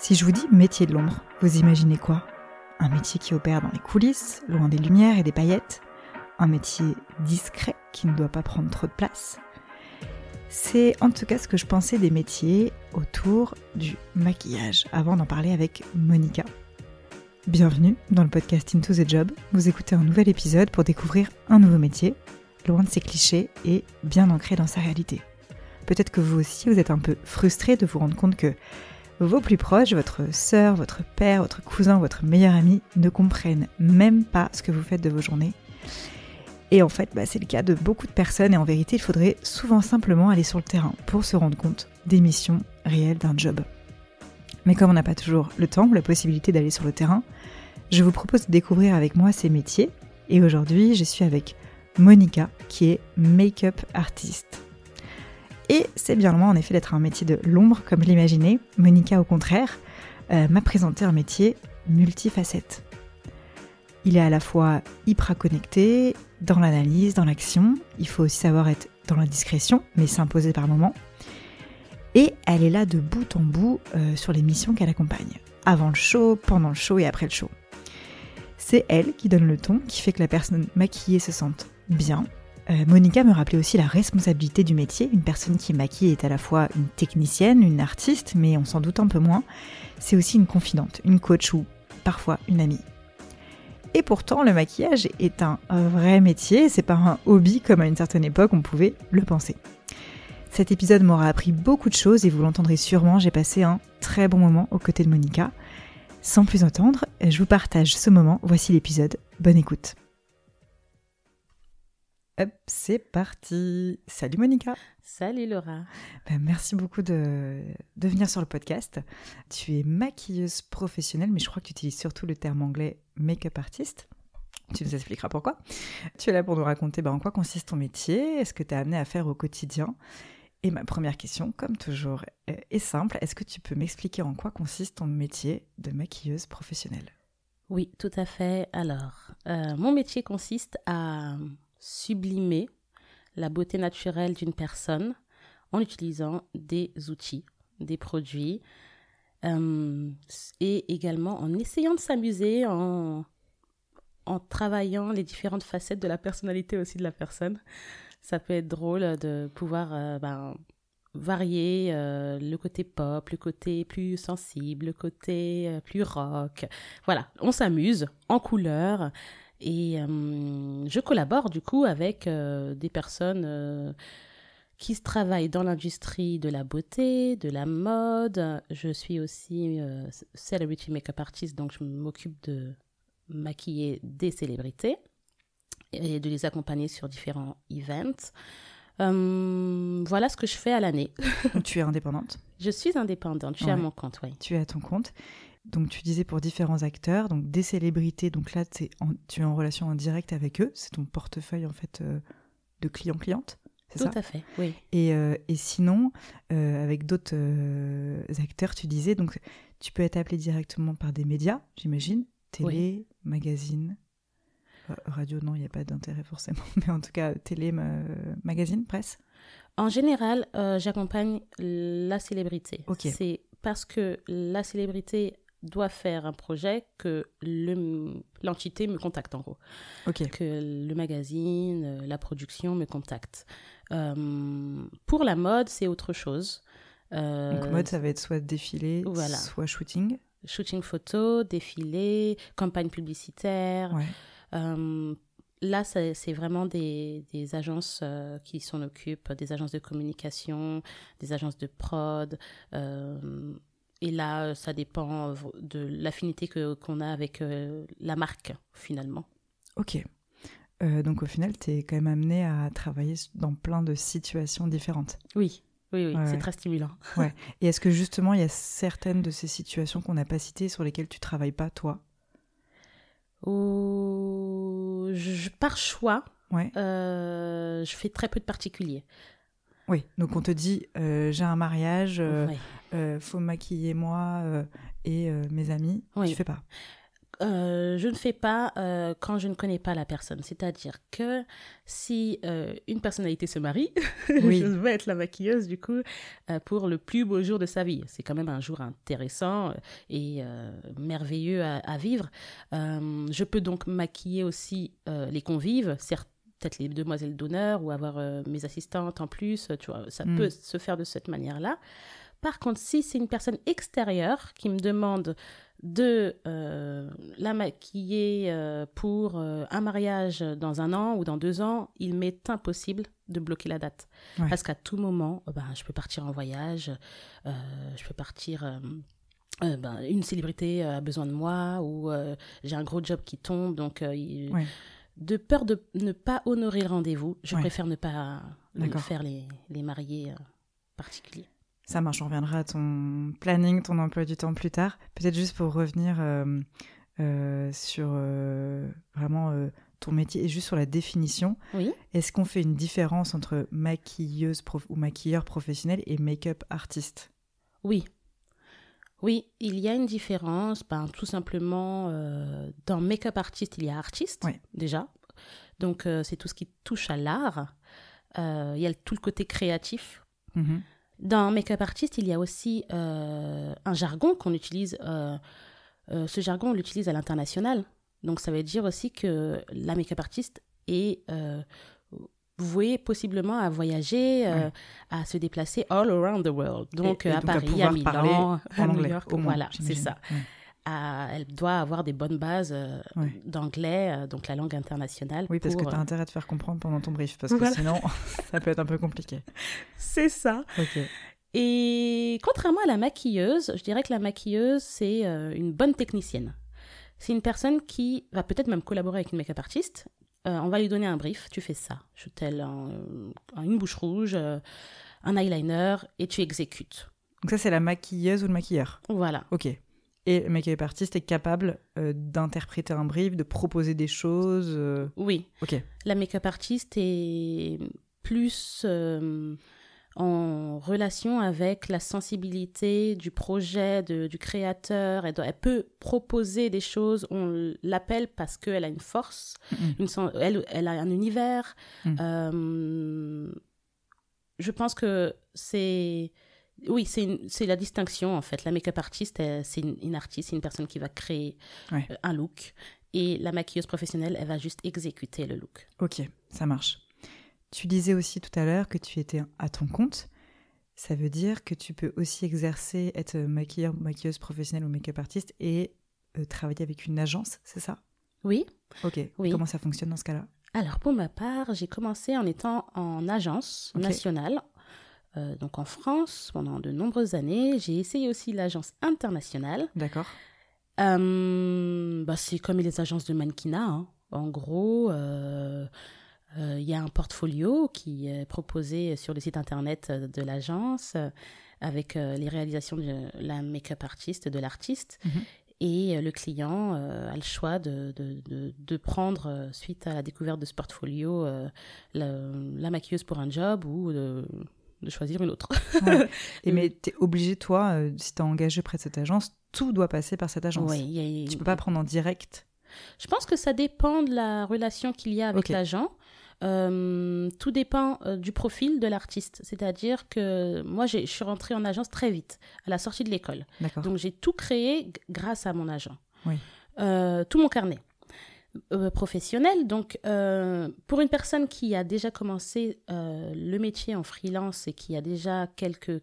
Si je vous dis métier de l'ombre, vous imaginez quoi? Un métier qui opère dans les coulisses, loin des lumières et des paillettes Un métier discret qui ne doit pas prendre trop de place C'est en tout cas ce que je pensais des métiers autour du maquillage, avant d'en parler avec Monica. Bienvenue dans le podcast Into the Job. Vous écoutez un nouvel épisode pour découvrir un nouveau métier, loin de ses clichés et bien ancré dans sa réalité. Peut-être que vous aussi, vous êtes un peu frustré de vous rendre compte que vos plus proches, votre sœur, votre père, votre cousin, votre meilleur ami, ne comprennent même pas ce que vous faites de vos journées. Et en fait, bah, c'est le cas de beaucoup de personnes et en vérité, il faudrait souvent simplement aller sur le terrain pour se rendre compte des missions réelles d'un job. Mais comme on n'a pas toujours le temps ou la possibilité d'aller sur le terrain, je vous propose de découvrir avec moi ces métiers. Et aujourd'hui, je suis avec Monica, qui est make-up artiste. Et c'est bien loin en effet d'être un métier de l'ombre comme je l'imaginais. Monica, au contraire, euh, m'a présenté un métier multifacette. Il est à la fois hyper connecté, dans l'analyse, dans l'action. Il faut aussi savoir être dans la discrétion, mais s'imposer par moments. Et elle est là de bout en bout euh, sur les missions qu'elle accompagne. Avant le show, pendant le show et après le show. C'est elle qui donne le ton, qui fait que la personne maquillée se sente bien, euh, Monica me rappelait aussi la responsabilité du métier. Une personne qui maquille est à la fois une technicienne, une artiste, mais on s'en doute un peu moins. C'est aussi une confidente, une coach ou parfois une amie. Et pourtant, le maquillage est un vrai métier, c'est pas un hobby comme à une certaine époque on pouvait le penser. Cet épisode m'aura appris beaucoup de choses et vous l'entendrez sûrement, j'ai passé un très bon moment aux côtés de Monica. Sans plus entendre, je vous partage ce moment, voici l'épisode, bonne écoute. Hop, c'est parti. Salut Monica. Salut Laura. Ben, merci beaucoup de, de, venir sur le podcast. Tu es maquilleuse professionnelle, mais je crois que tu utilises surtout le terme anglais make-up artist. Tu nous expliqueras pourquoi. Tu es là pour nous raconter ben, en quoi consiste ton métier, est-ce que tu es amené à faire au quotidien? Et ma première question, comme toujours, est simple. Est-ce que tu peux m'expliquer en quoi consiste ton métier de maquilleuse professionnelle? Oui, tout à fait. Alors, euh, mon métier consiste à sublimer la beauté naturelle d'une personne en utilisant des outils, des produits, euh, et également en essayant de s'amuser, en, en travaillant les différentes facettes de la personnalité aussi de la personne. Ça peut être drôle de pouvoir euh, ben, varier euh, le côté pop, le côté plus sensible, le côté plus rock. Voilà, on s'amuse en couleur et euh, je collabore du coup avec euh, des personnes euh, qui travaillent dans l'industrie de la beauté, de la mode. Je suis aussi celebrity makeup artist, donc je m'occupe de maquiller des célébrités et de les accompagner sur différents events. voilà ce que je fais à l'année. tu es indépendante? Je suis indépendante, je suis à mon compte, oui. Tu es à ton compte. Donc tu disais pour différents acteurs, donc des célébrités, donc là tu es en relation en direct avec eux, c'est ton portefeuille en fait euh, de client-cliente Tout à fait, oui. Et, euh, et sinon, euh, avec d'autres acteurs, tu disais, donc tu peux être appelé directement par des médias, j'imagine, télé, magazine, radio, non, il n'y a pas d'intérêt forcément, mais en tout cas, télé, magazine, presse? En général, j'accompagne la célébrité. C'est parce que la célébrité doit faire un projet que l'entité me contacte en gros. Que le magazine, euh, la production me contacte. Euh, pour la mode, c'est autre chose. Euh, Donc mode, ça va être soit défilé, soit shooting. Shooting photo, défilé, campagne publicitaire. là, c'est vraiment des, des agences qui s'en occupent, des agences de communication, des agences de prod. Et là, euh, ça dépend euh, de l'affinité qu'on a avec euh, la marque, finalement. Ok. donc au final, tu es quand même amené à travailler dans plein de situations différentes. Oui, oui, oui, c'est très stimulant. Ouais. Et est-ce que justement, il y a certaines de ces situations qu'on n'a pas citées sur lesquelles tu travailles pas, toi? Je, Par choix, ouais. je fais très peu de particuliers. Oui, donc on te dit, j'ai un mariage, euh, faut maquiller moi et mes amis. Oui. Tu fais pas. euh, je ne fais pas euh, quand je ne connais pas la personne. C'est-à-dire que si euh, une personnalité se marie, Oui. je vais être la maquilleuse du coup euh, pour le plus beau jour de sa vie. C'est quand même un jour intéressant et euh, merveilleux à, à vivre. Euh, je peux donc maquiller aussi euh, les convives, certes peut-être les demoiselles d'honneur ou avoir euh, mes assistantes en plus, tu vois, ça Mm. peut se faire de cette manière-là. Par contre, si c'est une personne extérieure qui me demande de euh, la maquiller euh, pour euh, un mariage dans un an ou dans deux ans, il m'est impossible de bloquer la date. Ouais. Parce qu'à tout moment, euh, ben, je peux partir en voyage, euh, je peux partir... euh, euh, ben, une célébrité euh, a besoin de moi ou euh, j'ai un gros job qui tombe, donc euh, il- Ouais. De peur de ne pas honorer le rendez-vous, je Ouais. préfère ne pas faire les, les mariés euh, particuliers. Ça marche, on reviendra à ton planning, ton emploi du temps plus tard. Peut-être juste pour revenir euh, euh, sur vraiment ton métier et juste sur la définition. Oui. Est-ce qu'on fait une différence entre maquilleuse prof- ou maquilleur professionnel et make-up artiste? Oui. Oui, il y a une différence. Ben, tout simplement, euh, dans make-up artist, il y a artiste, déjà. Donc, euh, c'est tout ce qui touche à l'art. Euh, il y a tout le côté créatif. Mhm. Dans make-up artist, il y a aussi un jargon qu'on utilise. ce jargon, on l'utilise à l'international. Donc, ça veut dire aussi que la make-up artist est euh, vouée possiblement à voyager, euh, Ouais. à se déplacer all around the world. Donc, Et- et à donc Paris, à Milan, à New York. moins, voilà, c'est ça. Ouais. À- elle doit avoir des bonnes bases euh, Ouais. d'anglais, euh, donc la langue internationale. Oui, parce que tu as euh, intérêt à te faire comprendre pendant ton brief, parce que Voilà. sinon, ça peut être un peu compliqué. C'est ça. Et contrairement à la maquilleuse, je dirais que la maquilleuse, c'est euh, une bonne technicienne. C'est une personne qui va peut-être même collaborer avec une make-up artiste. Euh, on va lui donner un brief, tu fais ça. Je t'aile un- un- une bouche rouge, euh, un eyeliner, et tu exécutes. Donc ça, c'est la maquilleuse ou le maquilleur? Voilà. Ok. Et le make-up artiste est capable euh, d'interpréter un brief, de proposer des choses. euh, Oui. Ok. La make-up artiste est plus euh, en relation avec la sensibilité du projet, de- du créateur. Elle, doit- elle peut proposer des choses, on l'appelle parce qu'elle a une force, une elle, elle a un univers. Mhm. Euh, je pense que c'est... Oui, c'est la distinction en fait. La make-up artiste, c'est une, une artiste, c'est une personne qui va créer Ouais. euh, un look. Et la maquilleuse professionnelle, elle va juste exécuter le look. Ok, ça marche. Tu disais aussi tout à l'heure que tu étais à ton compte. Ça veut dire que tu peux aussi exercer, être maquilleur, maquilleuse professionnelle ou make-up artiste et euh, travailler avec une agence, c'est ça? Oui. Ok. Oui. Comment ça fonctionne dans ce cas-là? Alors pour ma part, j'ai commencé en étant en agence nationale, euh, donc en France pendant de nombreuses années. J'ai essayé aussi l'agence internationale. D'accord. Euh, bah, c'est comme les agences de mannequinat. hein. En gros, euh, il y a un portfolio qui est proposé sur le site internet euh, de l'agence euh, avec euh, les réalisations de la make-up artiste, de l'artiste. Mhm. Et euh, le client euh, a le choix de, de, de, de prendre, euh, suite à la découverte de ce portfolio, euh, la, la maquilleuse pour un job ou de, choisir une autre. Ouais. Et mais tu es obligé, toi, euh, si tu es engagé près de cette agence, tout doit passer par cette agence. Il y a- Tu peux pas prendre en direct. Je pense que ça dépend de la relation qu'il y a avec l'agent. Euh, tout dépend euh, du profil de l'artiste. C'est-à-dire que moi, je suis rentrée en agence très vite, à la sortie de l'école. Donc, j'ai tout créé grâce à mon agent. Oui. Euh, tout mon carnet euh, professionnel. Donc, euh, pour une personne qui a déjà commencé euh, le métier en freelance et qui a déjà quelques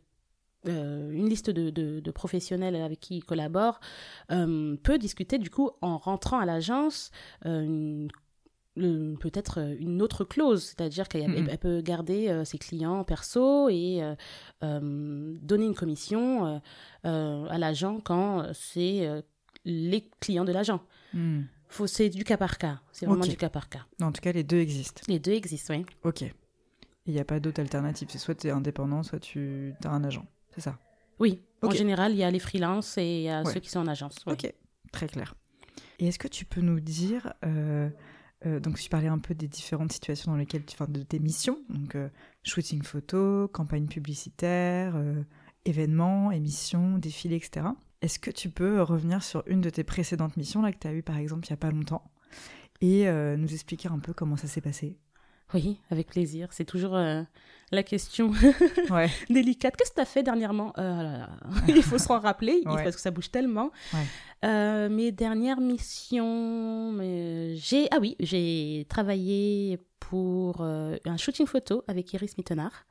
une liste de, de- de professionnels avec qui il collabore, peut discuter du coup en rentrant à l'agence une- peut-être euh, une autre clause, c'est-à-dire qu'elle elle peut garder euh, ses clients perso et euh, euh, donner une commission à l'agent quand c'est les clients de l'agent. Faut, c'est du cas par cas, c'est vraiment du cas par cas. En tout cas, les deux existent. Les deux existent, oui. Ok. Il n'y a pas d'autre alternative. C'est soit tu es indépendant, soit tu as un agent. C'est ça? Oui, en général, il y a les freelances et il y a Ouais. ceux qui sont en agence. Ok, très clair. Et est-ce que tu peux nous dire, euh, donc tu parlais un peu des différentes situations dans lesquelles tu, enfin, de tes missions, donc euh, shooting photo, campagne publicitaire, euh, événements, émissions, défilés, etc. Est-ce que tu peux revenir sur une de tes précédentes missions là que tu as eues par exemple il y a pas longtemps et nous expliquer un peu comment ça s'est passé? Oui, avec plaisir. C'est toujours la question délicate. Qu'est-ce que tu as fait dernièrement? Euh, Il faut se rappeler parce que ça bouge tellement. mes dernières missions, j'ai ah oui, j'ai travaillé pour euh, un shooting photo avec Iris Mittenard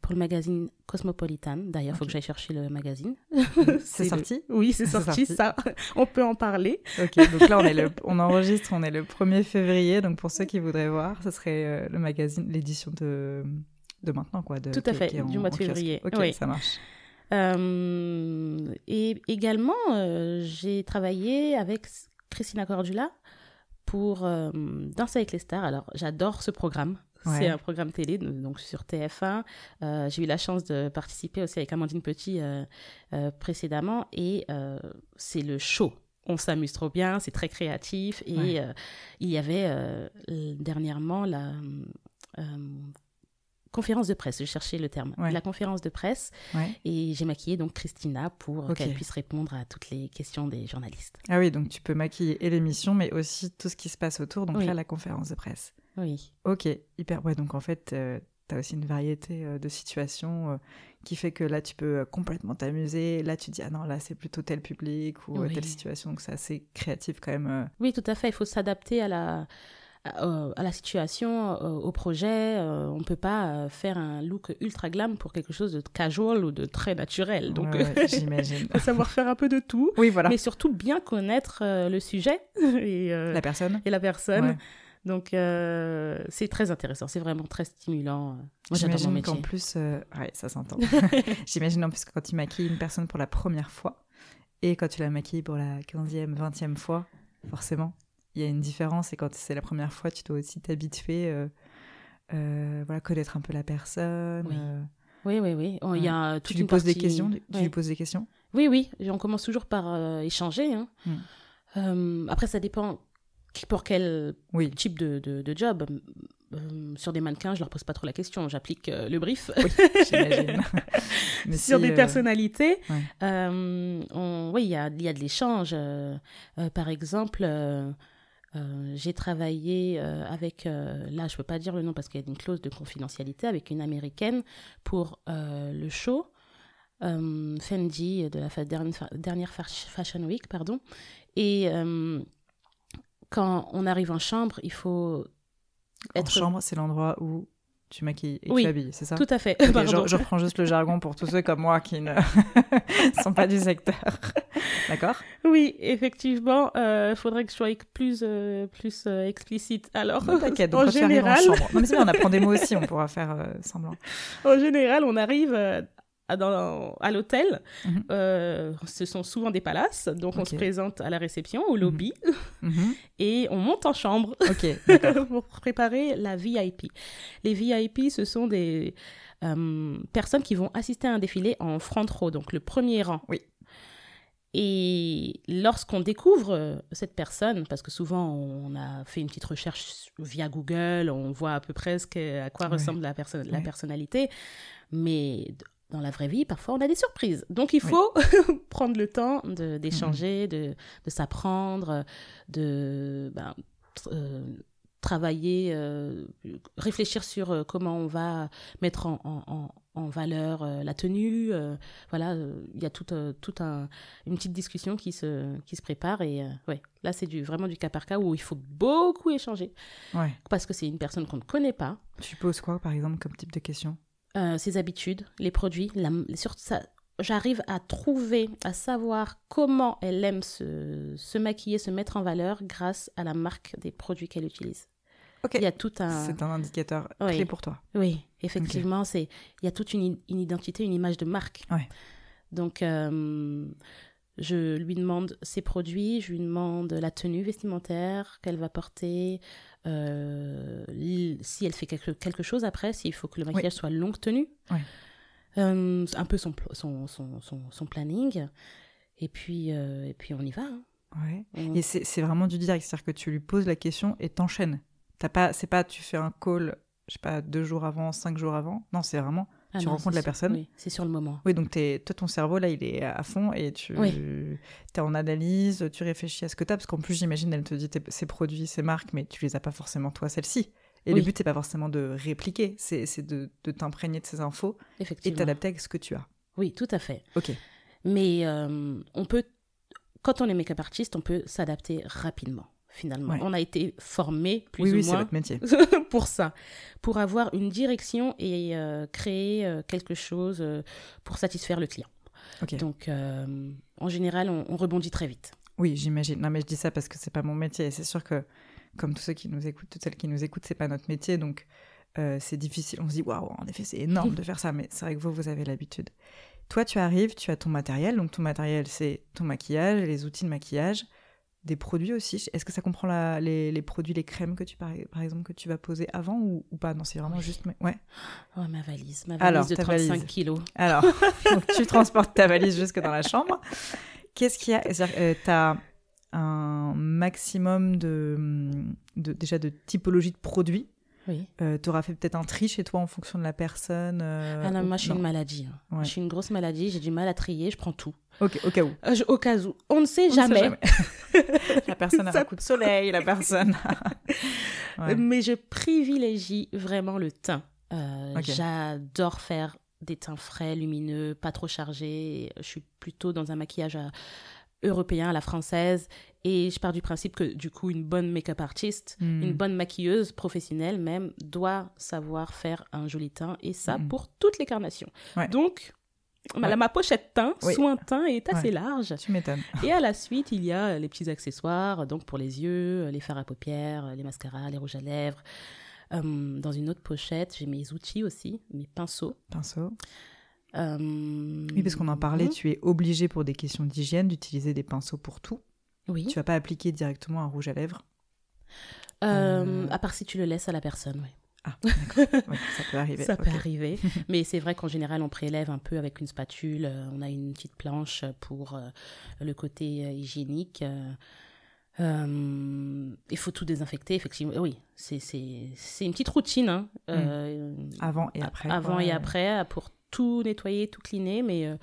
pour le magazine Cosmopolitan. D'ailleurs, il faut que j'aille chercher le magazine. c'est sorti? Oui, c'est sorti, ça. on peut en parler. Ok, donc là, on, est le... on enregistre, on est le 1er février. Donc pour ceux qui voudraient voir, ce serait euh, le magazine, l'édition de... de maintenant, quoi. De... Tout à fait, du mois de février. Ok, ça marche. Euh, et également, j'ai travaillé avec Christina Cordula pour euh, Danser avec les stars. Alors, j'adore ce programme. C'est un programme télé, donc sur TF1. Euh, j'ai eu la chance de participer aussi avec Amandine Petit euh, précédemment. Et c'est le show. On s'amuse trop bien, c'est très créatif. Et il y avait dernièrement la conférence de presse, je cherchais le terme, la conférence de presse. Et j'ai maquillé donc Christina pour qu'elle puisse répondre à toutes les questions des journalistes. Ah oui, donc tu peux maquiller et l'émission, mais aussi tout ce qui se passe autour, donc là, la conférence de presse. Oui. Ok, hyper. Ouais, donc en fait, euh, tu as aussi une variété euh, de situations euh, qui fait que là, tu peux complètement t'amuser. Là, tu dis, ah non, là, c'est plutôt tel public ou telle situation. Donc c'est assez créatif quand même. Oui, tout à fait. Il faut s'adapter à la euh, à la situation, euh, au projet. Euh, on ne peut pas faire un look ultra glam pour quelque chose de casual ou de très naturel. Donc, j'imagine. faut savoir faire un peu de tout. Oui, voilà. Mais surtout bien connaître le sujet et la personne. Et la personne. Donc, c'est très intéressant. C'est vraiment très stimulant. Moi, J'imagine qu'en plus, ouais, ça s'entend. J'imagine en plus que quand tu maquilles une personne pour la première fois et quand tu la maquilles pour la 15e, 20e fois, forcément, y a une différence et quand c'est la première fois, tu dois aussi t'habituer, euh, euh, voilà, connaître un peu la personne. Oui, oui, oui. il y a tu lui poses des questions. Tu lui poses des questions? Oui, oui. On commence toujours par euh, échanger. Hein. Hmm. après, ça dépend pour quel type de, de, job. sur des mannequins, je leur pose pas trop la question, j'applique le brief. Oui, j'imagine. sur des personnalités, oui, il y a, y a de l'échange. par exemple, euh, j'ai travaillé euh, avec, euh, là je ne peux pas dire le nom parce qu'il y a une clause de confidentialité, avec une américaine pour le show Fendi de la dernière Fashion Week. Pardon. Et quand on arrive en chambre, il faut être... En chambre, c'est l'endroit où tu maquilles et tu habilles, c'est ça? Tout à fait. je, reprends juste le jargon pour tous ceux comme moi qui ne sont pas du secteur. D'accord? Oui, effectivement, il euh, faudrait que je sois plus, euh, plus euh, explicite. Alors, t'inquiète, donc en général... en chambre... Non mais c'est on apprend des mots aussi, on pourra faire semblant. En général, on arrive dans, à l'hôtel. Mhm. Euh, ce sont souvent des palaces, donc on se présente à la réception, au lobby, mhm. Mhm. et on monte en chambre pour préparer la VIP. Les VIP, ce sont des euh, personnes qui vont assister à un défilé en front row, donc le premier rang. Oui. Et lorsqu'on découvre euh, cette personne, parce que souvent on a fait une petite recherche via Google, on voit à peu près à quoi ressemble la, la personnalité, mais dans la vraie vie, parfois, on a des surprises. Donc, il faut prendre le temps d'échanger, de, de, s'apprendre, de ben, euh, travailler, euh, réfléchir sur euh, comment on va mettre en, en, en valeur la tenue. voilà, il y a toute, toute un, une petite discussion qui se, qui se prépare. Et ouais, là, c'est du, vraiment du cas par cas où il faut beaucoup échanger. Ouais. Parce que c'est une personne qu'on ne connaît pas. Tu poses quoi, par exemple, comme type de question euh, ses habitudes, les produits, la, ça, j'arrive à trouver, à savoir comment elle aime se, maquiller, se mettre en valeur grâce à la marque des produits qu'elle utilise. Ok. Il y a tout un. C'est un indicateur clé pour toi. Oui, effectivement, c'est il y a toute une, identité, une image de marque. Ouais. Donc, euh, je lui demande ses produits, je lui demande la tenue vestimentaire qu'elle va porter, si elle fait quelque, quelque chose après, s'il faut que le maquillage soit longue tenue. Euh, un peu son, son, son, son, planning. Et puis, euh, et puis on y va. Hein. Ouais. Et c'est vraiment du direct, c'est-à-dire que tu lui poses la question et t'enchaînes. pas, c'est pas tu fais un call, je sais pas, deux jours avant, cinq jours avant. Non, c'est vraiment Ah tu non, rencontres la personne. Oui, c'est sur le moment. Oui, donc t'es- toi, ton cerveau, là, il est à fond et tu Oui. es en analyse, tu réfléchis à ce que tu as, parce qu'en plus, j'imagine, elle te dit ses produits, ses marques, mais tu les as pas forcément, toi, celles-ci. Et le but, c'est pas forcément de répliquer, c'est de, de t'imprégner de ces infos et t'adapter avec ce que tu as. Oui, tout à fait. Ok. Mais euh, on peut, quand on est make-up artiste, on peut s'adapter rapidement, finalement. Ouais. On a été formé plus oui, ou oui, moins votre métier. pour ça, pour avoir une direction et euh, créer euh, quelque chose euh, pour satisfaire le client. Donc, en général, on, on rebondit très vite. Oui, j'imagine. Non, mais je dis ça parce que c'est pas mon métier. C'est sûr que, comme tous ceux qui nous écoutent, toutes celles qui nous écoutent, c'est pas notre métier. Donc, c'est difficile. On se dit, waouh, en effet, c'est énorme de faire ça. Mais c'est vrai que vous, vous avez l'habitude. Toi, tu arrives, tu as ton matériel. Donc, ton matériel, c'est ton maquillage, les outils de maquillage, des produits aussi. Est-ce que ça comprend la- les, les produits, les crèmes que tu, par, par exemple, que tu vas poser avant ou, ou pas? Non, c'est vraiment Oui. juste. mais- Ouais. Oh, ma valise, ma valise Alors, de ta 35 valise. kilos. Alors, donc tu transportes ta valise jusque dans la chambre. Qu'est-ce qu'il y a? Tu as un maximum de, de- déjà de typologie de produits. Oui. tu auras fait peut-être un tri chez toi en fonction de la personne. euh, ah non, moi, je suis non. une maladie. hein. Ouais. Je suis une grosse maladie, j'ai du mal à trier, je prends tout. Ok, au cas où. Euh, je- au cas où. On ne sait On ne sait jamais. la personne a Ça- un coup de soleil, la personne. Ouais. Mais je privilégie vraiment le teint. Euh. J'adore faire des teints frais, lumineux, pas trop chargés. Je suis plutôt dans un maquillage euh, européen à la française. Et je pars du principe que, du coup, une bonne make-up artiste, Hmm. une bonne maquilleuse professionnelle même, doit savoir faire un joli teint. Et ça, Mhm. pour toutes les carnations. Ouais. Donc, ma- Ouais. ma pochette teint, Oui. soin teint est assez Ouais. large. Tu m'étonnes. Et à la suite, il y a les petits accessoires, donc pour les yeux, les fards à paupières, les mascaras, les rouges à lèvres. Euh, dans une autre pochette, j'ai mes outils aussi, mes pinceaux. Pinceau. Euh, Oui, parce qu'on en parlait, tu es obligé pour des questions d'hygiène d'utiliser des pinceaux pour tout. Oui. Tu vas pas appliquer directement un rouge à lèvres. Euh, Euh, À part si tu le laisses à la personne, oui. Ah, d'accord. Oui, ça peut arriver. Ça peut arriver. Mais c'est vrai qu'en général, on prélève un peu avec une spatule. euh, On a une petite planche pour euh, le côté euh, hygiénique. euh, euh, il faut tout désinfecter, effectivement. Oui, c'est une petite routine. hein, euh, Avant et après. Avant et après, pour tout nettoyer, tout cleaner. Mais euh,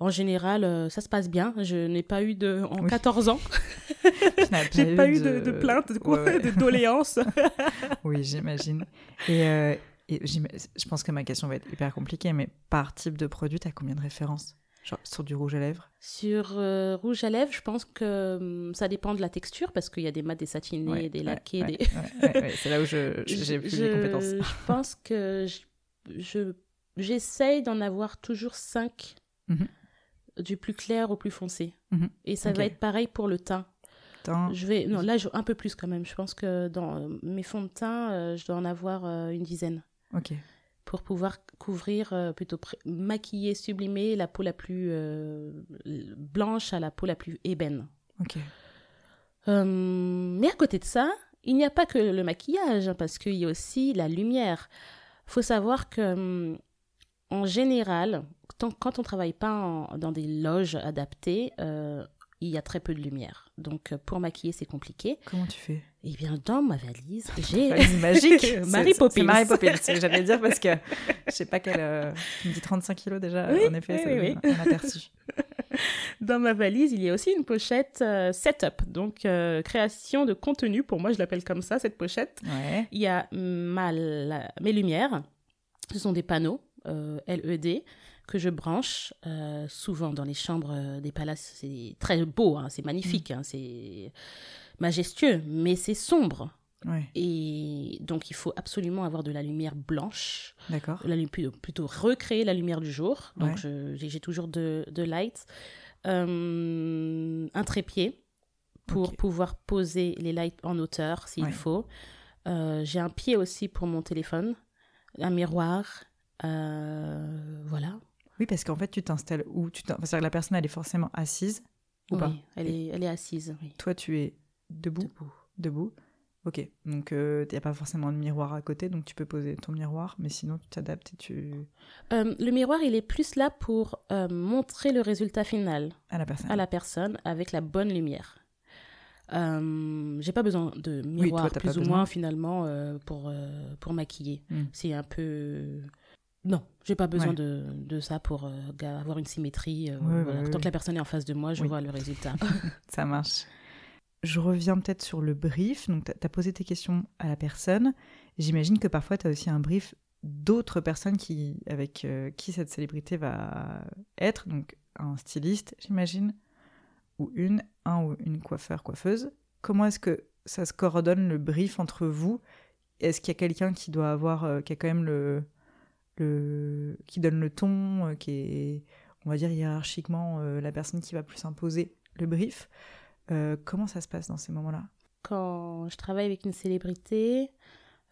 en général, euh, ça se passe bien. Je n'ai pas eu de. En Oui. 14 ans, j'ai pas eu de, de plainte, de, quoi, Ouais, ouais. de doléances. Oui, j'imagine. Et, euh, et je pense que ma question va être hyper compliquée, mais par type de produit, tu as combien de références? Genre sur du rouge à lèvres? Sur euh, rouge à lèvres, je pense que hum, ça dépend de la texture parce qu'il y a des mats, des satinés, Ouais, des laqués. ouais, des... ouais, C'est là où j'ai plus je, les compétences. Je pense que je- je- j'essaye d'en avoir toujours 5 Mhm. du plus clair au plus foncé. Mhm. Et ça va être pareil pour le teint. Teint, Je vais non là je- un peu plus quand même. Je pense que dans euh, mes fonds de teint, euh, je dois en avoir euh, une dizaine Ok. pour pouvoir couvrir euh, plutôt maquiller, sublimer la peau la plus blanche à la peau la plus ébène. Ok. Euh, mais à côté de ça, il n'y a pas que le maquillage, hein, parce qu'il y a aussi la lumière. faut savoir que, hum, en général, tant- quand on ne travaille pas en- dans des loges adaptées, euh, il y a très peu de lumière. Donc, euh, pour maquiller, c'est compliqué. Comment tu fais? Eh bien, dans ma valise, j'ai... Valise magique c'est- Poppins. Mary Poppins, c'est ce que j'allais dire parce que je sais pas quelle. euh, tu me dis 35 kilos déjà, Oui, en effet, oui, c'est oui, un- un aperçu. Dans ma valise, il y a aussi une pochette euh, setup, donc euh, création de contenu. Pour moi, je l'appelle comme ça, cette pochette. Ouais. Il y a ma, la- mes lumières. Ce sont des panneaux euh, LED que je branche euh, souvent dans les chambres euh, des palaces. C'est très beau, hein, c'est magnifique, hein, c'est majestueux, mais c'est sombre. Ouais. Et donc, il faut absolument avoir de la lumière blanche, D'accord. la, plutôt, recréer la lumière du jour. Donc, Ouais. j'ai toujours de, de light. Euh, un trépied pour pouvoir poser les lights en hauteur s'il Ouais. faut. Euh, j'ai un pied aussi pour mon téléphone, un miroir. Euh, voilà. Oui, parce qu'en fait, tu t'installes où tu C'est-à-dire que la personne, elle est forcément assise ou Oui, pas elle est, elle est assise. Oui. Toi, tu es debout? Debout. Debout. Ok. Donc, il n'y a pas forcément de miroir à côté, donc tu peux poser ton miroir, mais sinon, tu t'adaptes et tu. Euh, le miroir, il est plus là pour euh, montrer le résultat final. à la personne. à la personne avec la bonne lumière. Euh, j'ai pas besoin de miroir toi, plus ou besoin. moins finalement euh, pour, euh, pour maquiller. Mm. C'est un peu Non, j'ai pas besoin Ouais. de, de ça pour euh, avoir une symétrie. euh, voilà. Tant que la personne est en face de moi, je vois le résultat. Ça marche. Je reviens peut-être sur le brief. Donc, tu as posé tes questions à la personne. J'imagine que parfois, tu as aussi un brief d'autres personnes qui, avec euh, qui cette célébrité va être. Donc, un styliste, j'imagine, ou une, un ou une coiffeur, coiffeuse. Comment est-ce que ça se coordonne le brief entre vous? Est-ce qu'il y a quelqu'un qui doit avoir, qui a quand même le, le, qui donne le ton, euh, qui est, on va dire hiérarchiquement, euh, la personne qui va plus imposer le brief Euh, Comment ça se passe dans ces moments-là? Quand je travaille avec une célébrité,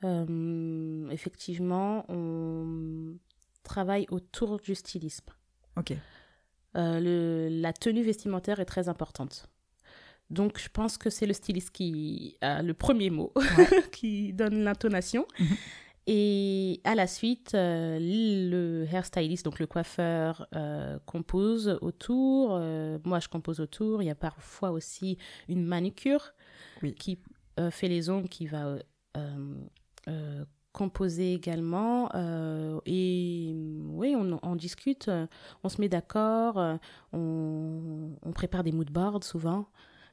euh, effectivement, on travaille autour du stylisme. Ok. Euh, le, la tenue vestimentaire est très importante. Donc, je pense que c'est le styliste qui a le premier mot, qui donne l'intonation. Et à la suite, euh, le hairstylist, donc le coiffeur, euh, compose autour. Euh, moi, je compose autour. Il y a parfois aussi une manucure Oui. qui fait les ongles, qui va composer également. Et oui, on, on discute, on se met d'accord, on, on prépare des mood boards souvent.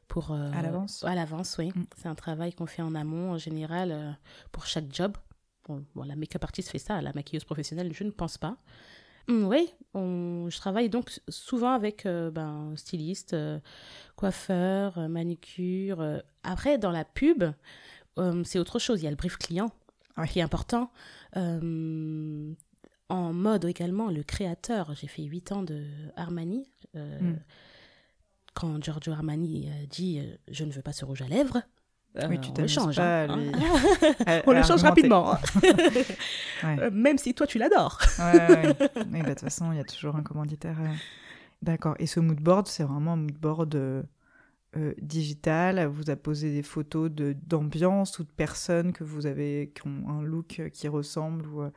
Pour, euh, À l'avance À l'avance, oui. Mm. C'est un travail qu'on fait en amont, en général, euh, pour chaque job. Bon, bon, la make-up artiste fait ça, la maquilleuse professionnelle, je ne pense pas. Mm, oui, on, je travaille donc souvent avec euh, ben, styliste, euh, coiffeur, euh, manicure. euh. Après, dans la pub, euh, c'est autre chose. Il y a le brief client Ouais. qui est important. Euh, en mode également, le créateur. J'ai fait 8 ans de Armani. euh, Mm. Quand Giorgio Armani euh, dit euh, Je ne veux pas ce rouge à lèvres, Oui, euh, tu on le t'amuses change. pas hein. lui- À- on le change rapidement. hein. Ouais. Euh, Même si toi, tu l'adores. Ouais. Oui, bah, de toute façon, il y a toujours un commanditaire. euh. D'accord. Et ce mood board, c'est vraiment un mood board euh, euh, digital. Vous a posé des photos de d'ambiance ou de personnes que vous avez qui ont un look qui ressemble ou, euh,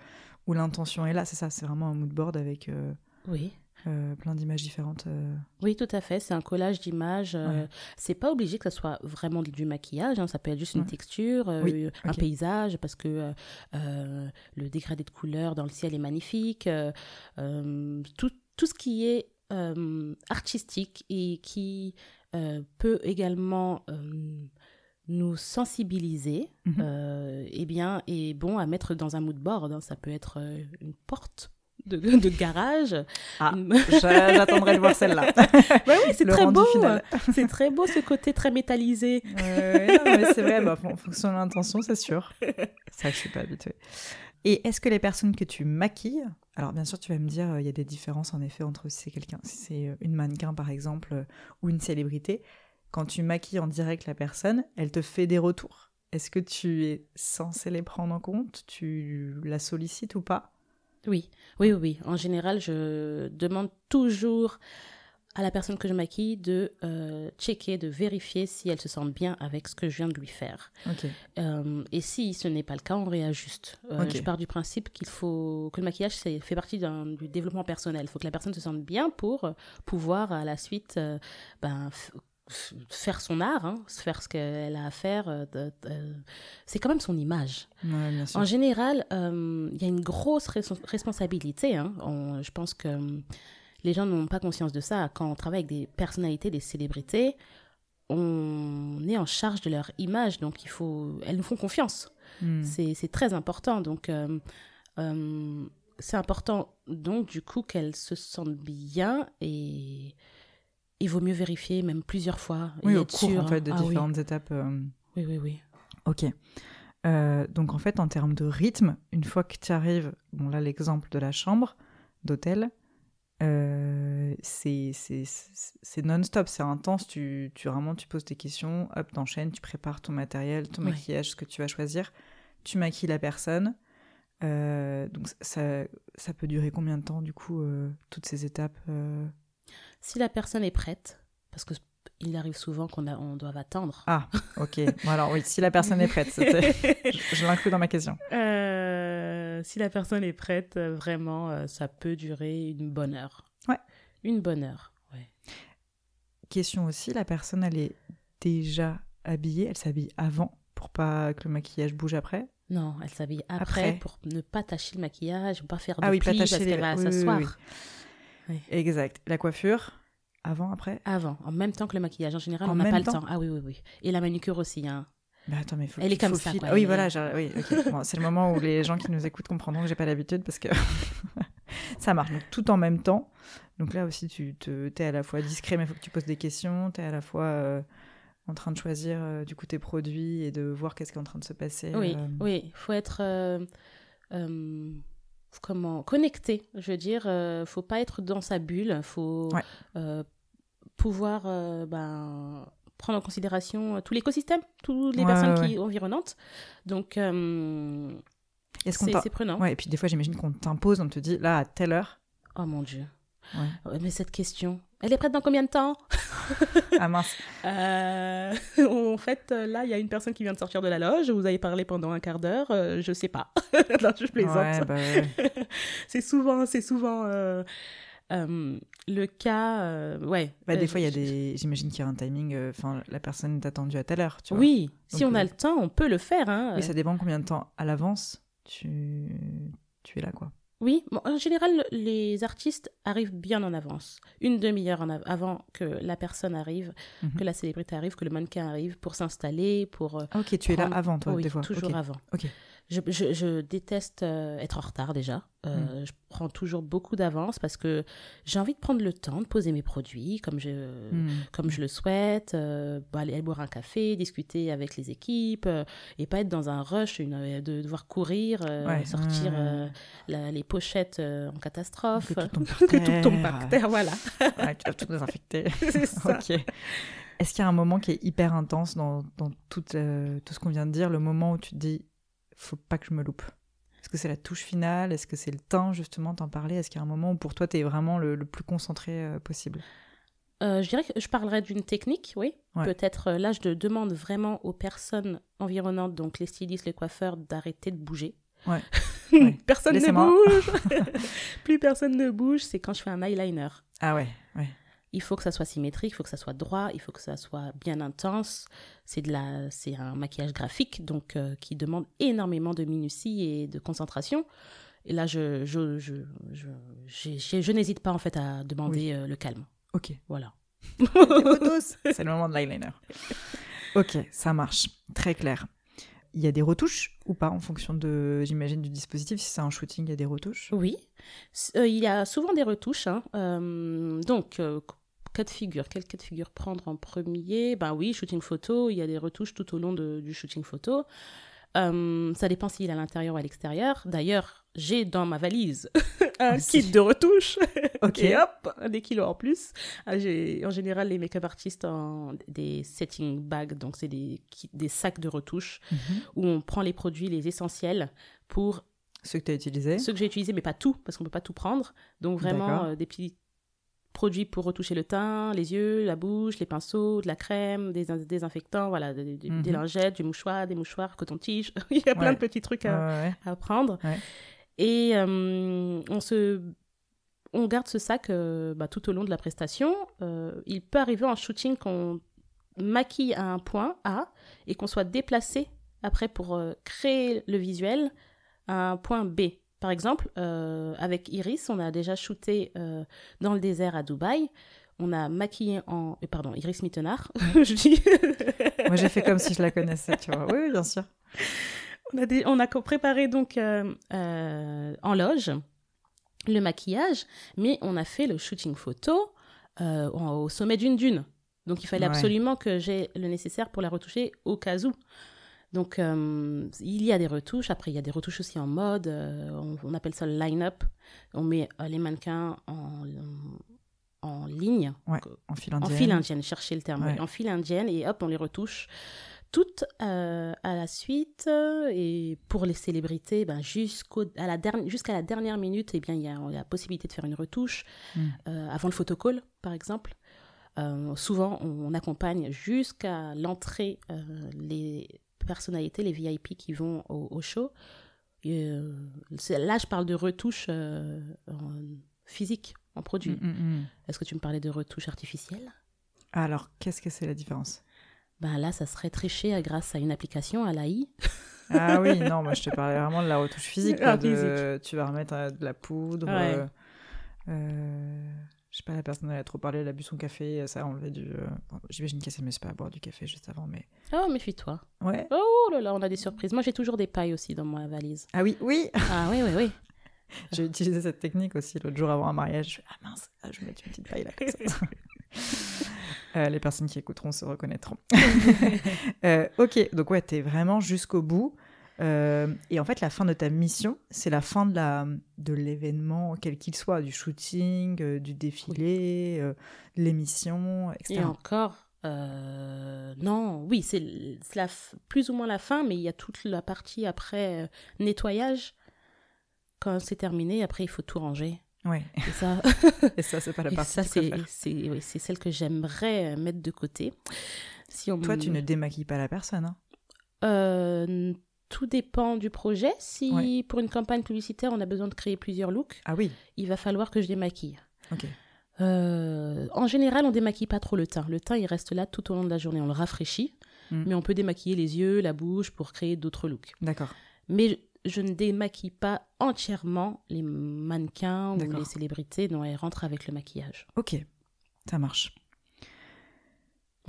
où l'intention est là. C'est ça. C'est vraiment un mood board avec euh, Oui. Euh, plein d'images différentes. euh. Oui, tout à fait. C'est un collage d'images. euh, Ouais. C'est pas obligé que ça soit vraiment du maquillage. hein, Ça peut être juste une Ouais. texture, euh, Oui, un paysage, parce que le dégradé de couleurs dans le ciel est magnifique. tout, tout ce qui est artistique et qui peut également nous sensibiliser, Mhm. euh, eh bien, est bon à mettre dans un mood board. hein. Ça peut être une porte de, de garage. Ah, J'attendrai de voir celle-là. Ouais, oui, c'est très beau. C'est très beau ce côté très métallisé. Mais c'est vrai, bah, en fonction de l'intention, c'est sûr. Que je suis pas habituée. Et est-ce que les personnes que tu maquilles, alors bien sûr tu vas me dire, euh, il y a des différences en effet entre si c'est quelqu'un, si c'est euh, une mannequin par exemple, euh, ou une célébrité, quand tu maquilles en direct la personne, elle te fait des retours. Est-ce que tu es censé les prendre en compte? Tu la sollicites ou pas? Oui, oui, oui. En général, je demande toujours à la personne que je maquille de euh, checker, de vérifier si elle se sent bien avec ce que je viens de lui faire. Euh, et si ce n'est pas le cas, on réajuste. Euh. Je pars du principe qu'il faut que le maquillage fait partie du développement personnel. Il faut que la personne se sente bien pour pouvoir à la suite ben, faire son art, hein, faire ce qu'elle a à faire. euh, c'est quand même son image. Ouais, bien sûr. En général, euh, il y a une grosse res- responsabilité. hein. On- je pense que euh, les gens n'ont pas conscience de ça. Quand on travaille avec des personnalités, des célébrités, on est en charge de leur image. Donc, il faut, elles nous font confiance. Hmm. C'est très important. Donc, euh, euh, c'est important, donc, du coup, qu'elles se sentent bien et il vaut mieux vérifier même plusieurs fois. Oui, au cours sûr, en fait des hein. Ah oui. différentes étapes. euh, Oui, oui, oui. Ok. Euh, donc en fait, en termes de rythme, une fois que tu arrives, bon là l'exemple de la chambre d'hôtel, euh, c'est non-stop, c'est intense. Tu, tu vraiment tu poses tes questions, hop, t'enchaînes, tu prépares ton matériel, ton Ouais. maquillage, ce que tu vas choisir, tu maquilles la personne. Donc ça, ça peut durer combien de temps du coup toutes ces étapes Si la personne est prête, parce que il arrive souvent qu'on on doit attendre. Ah, ok. Bon alors oui, si la personne est prête, je, je l'inclus dans ma question. Euh, si la personne est prête, euh, vraiment, euh, ça peut durer une bonne heure. Ouais. Une bonne heure, ouais. Question aussi, la personne, elle est déjà habillée, elle s'habille avant pour pas que le maquillage bouge après? Non, elle s'habille après, Après. pour ne pas tacher le maquillage, pas faire de Ah oui, pas plis tacher parce qu'elle va oui, oui, s'asseoir. Oui. Exact. La coiffure, avant, après? Avant, en même temps que le maquillage. En général, En on n'a pas temps le temps. Ah oui, oui, oui. Et la manucure aussi. Hein. Mais attends, mais faut Elle est comme ça, quoi, oui, voilà, oui. Bon, c'est le moment où les gens qui nous écoutent comprendront que j'ai pas l'habitude parce que ça marche. Donc, tout en même temps. Donc là aussi, tu te, es à la fois discret, mais il faut que tu poses des questions. Tu es à la fois euh, en train de choisir euh, du coup tes produits et de voir qu'est-ce qui est en train de se passer. Oui, euh, oui. Il faut être euh, comment connecté. Je veux dire, euh, faut pas être dans sa bulle. faut Ouais. euh, pouvoir euh, ben, prendre en considération euh, tout l'écosystème, toutes les Ouais, personnes ouais, qui environnantes. Donc, c'est c'est prenant. Ouais, et puis des fois, j'imagine qu'on t'impose, on te dit là, à telle heure. Oh mon Dieu. Ouais. Mais cette question, elle est prête dans combien de temps? Ah mince. Euh, en fait, euh, là, il y a une personne qui vient de sortir de la loge. Vous avez parlé pendant un quart d'heure. euh, je sais pas. non, je plaisante. Ouais, bah c'est souvent, c'est souvent euh, euh, le cas. euh, ouais. Bah, des Euh, fois, il y a des. J'imagine qu'il y a un timing. Enfin, la personne est attendue à telle heure, tu vois. Oui, si on a le temps, on peut le faire. Hein. Oui, ça dépend combien de temps à l'avance tu... tu es là, quoi. Oui, bon, en général, les artistes arrivent bien en avance. Une demi-heure av- avant que la personne arrive, Mhm. que la célébrité arrive, que le mannequin arrive pour s'installer, pour. euh, Ah, ok, tu es là avant, toi, oui, des fois. toujours avant. Ok. Je, je- je déteste euh, être en retard déjà. Euh, Je prends toujours beaucoup d'avance parce que j'ai envie de prendre le temps de poser mes produits comme je, Hmm. comme je le souhaite, euh, aller boire un café, discuter avec les équipes et pas être dans un rush, une, de devoir courir, Ouais, sortir la- les pochettes en catastrophe. Que tout tombe par que tout tombe terre. par terre, voilà. Ouais, tu vas tout désinfecter. C'est ça. Est-ce qu'il y a un moment qui est hyper intense dans, dans tout, tout ce qu'on vient de dire, le moment où tu te dis, faut pas que je me loupe Est-ce que c'est la touche finale? Est-ce que c'est le temps, justement, t'en parler? Est-ce qu'il y a un moment où pour toi, tu es vraiment le, le plus concentré euh, possible? Euh, je dirais que je parlerai d'une technique, oui. Ouais. Peut-être euh, là, je de- demande vraiment aux personnes environnantes, donc les stylistes, les coiffeurs, d'arrêter de bouger. Ouais. Ouais. personne ne bouge. Plus personne ne bouge, c'est quand je fais un eyeliner. Ah ouais, ouais. Il faut que ça soit symétrique, il faut que ça soit droit, il faut que ça soit bien intense. C'est de la, c'est un maquillage graphique, donc euh, qui demande énormément de minutie et de concentration. Et là, je, je, je, je, je n'hésite pas en fait à demander euh, le calme. Ok. Voilà. C'est le moment de l'eyeliner. Ok, ça marche. Très clair. Il y a des retouches ou pas en fonction de, j'imagine, du dispositif? Si c'est un shooting, il y a des retouches? Oui, euh, il y a souvent des retouches. hein. Euh, donc, euh, cas de figure, quel cas de figure prendre en premier? Ben oui, shooting photo, il y a des retouches tout au long de- du shooting photo. Euh, ça dépend s'il est à l'intérieur ou à l'extérieur. D'ailleurs, j'ai dans ma valise un Aussi. kit de retouches. Ok. Et hop, des kilos en plus. Ah, j'ai en général les make-up artistes en des setting bags, donc c'est des, des sacs de retouches Mhm. où on prend les produits, les essentiels pour Ceux que tu as utilisés ceux que j'ai utilisés, mais pas tout, parce qu'on peut pas tout prendre. Donc vraiment euh, des petits produits pour retoucher le teint, les yeux, la bouche, les pinceaux, de la crème, des in- désinfectants, voilà, des, Mhm. des lingettes, du mouchoir, des mouchoirs, coton-tige. Il y a plein de petits trucs à, ouais, ouais. à prendre. Ouais. Et euh, on se on garde ce sac euh, bah, tout au long de la prestation. Euh, il peut arriver en shooting qu'on maquille à un point A et qu'on soit déplacé après pour créer le visuel à un point B. Par exemple, euh, avec Iris, on a déjà shooté euh, dans le désert à Dubaï. On a maquillé en... euh, Pardon, Iris Mittenard, je dis. Moi, j'ai fait comme si je la connaissais, tu vois. Oui, oui, bien sûr. On a, des- on a préparé donc en loge le maquillage, mais on a fait le shooting photo au sommet d'une dune. Donc il fallait Ouais. absolument que j'ai le nécessaire pour la retoucher au cas où. Donc euh, il y a des retouches. Après il y a des retouches aussi en mode. euh, on, on appelle ça le line-up. On met euh, les mannequins en, en ligne En fil en indienne. file indienne, chercher le terme, Ouais. en file indienne, et hop, on les retouche toutes à la suite. Et pour les célébrités, ben, jusqu'au, à la jusqu'à la dernière minute, eh bien, il y a la possibilité de faire une retouche Mm. euh, avant le photocall, par exemple. Souvent, on, on accompagne jusqu'à l'entrée les personnalités, les VIP qui vont au, au show. Euh, là, je parle de retouche euh, en physique, en produit. Mm, mm, mm. Est-ce que tu me parlais de retouche artificielle Alors, qu'est-ce que c'est la différence? Ben là, ça serait triché grâce à une application, à l'AI. Ah oui, non, moi je te parlais vraiment de la retouche physique. De- Tu vas remettre euh, de la poudre. Ouais. euh, euh, je sais pas, la personne elle a trop parlé, elle a bu son café, ça a enlevé du. euh, bon, J'imagine qu'elle s'est mise pas à boire du café juste avant, mais. Oh, méfie-toi. Ouais. Oh là là, on a des surprises. Moi, j'ai toujours des pailles aussi dans ma valise. Ah oui, oui Ah oui, oui, oui. J'ai utilisé cette technique aussi l'autre jour avant un mariage. Je fais, ah mince, ah, je vais mettre une petite paille là comme ça. Euh, les personnes qui écouteront se reconnaîtront. Euh, ok, donc ouais, t'es vraiment jusqu'au bout. Euh, et en fait, la fin de ta mission, c'est la fin de la de l'événement, quel qu'il soit, du shooting, euh, du défilé, euh, de l'émission, etc. Et encore, euh, non, oui, c'est plus ou moins la fin, mais il y a toute la partie après nettoyage. Quand c'est terminé, après, il faut tout ranger. Ouais. Et ça, Et ça, c'est pas la et partie ça que tu c'est oui, celle que j'aimerais mettre de côté. Si on Toi, tu ne démaquilles pas la personne. Hein. Euh, tout dépend du projet. Si Ouais. pour une campagne publicitaire, on a besoin de créer plusieurs looks, Ah oui, il va falloir que je démaquille. ok. Euh, en général, on démaquille pas trop le teint. Le teint, il reste là tout au long de la journée. On le rafraîchit, Mm. mais on peut démaquiller les yeux, la bouche pour créer d'autres looks. D'accord. Mais je, je ne démaquille pas entièrement les mannequins ou les célébrités dont elles rentrent avec le maquillage. Ok, ça marche.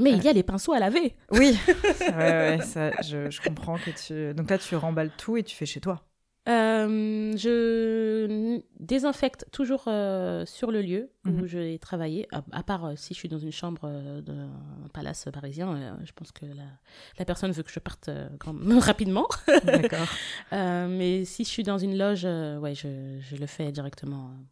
Mais Ouais. il y a les pinceaux à laver. Oui, ouais, ouais, ça, je, je comprends que tu. Donc là, tu remballes tout et tu fais chez toi. Euh, je désinfecte toujours euh, sur le lieu où je vais travailler, à, à part euh, si je suis dans une chambre euh, d'un palace parisien. euh, je pense que la, la personne veut que je parte euh, grand- rapidement. D'accord. Euh, mais si je suis dans une loge, euh, ouais, je, je le fais directement, euh,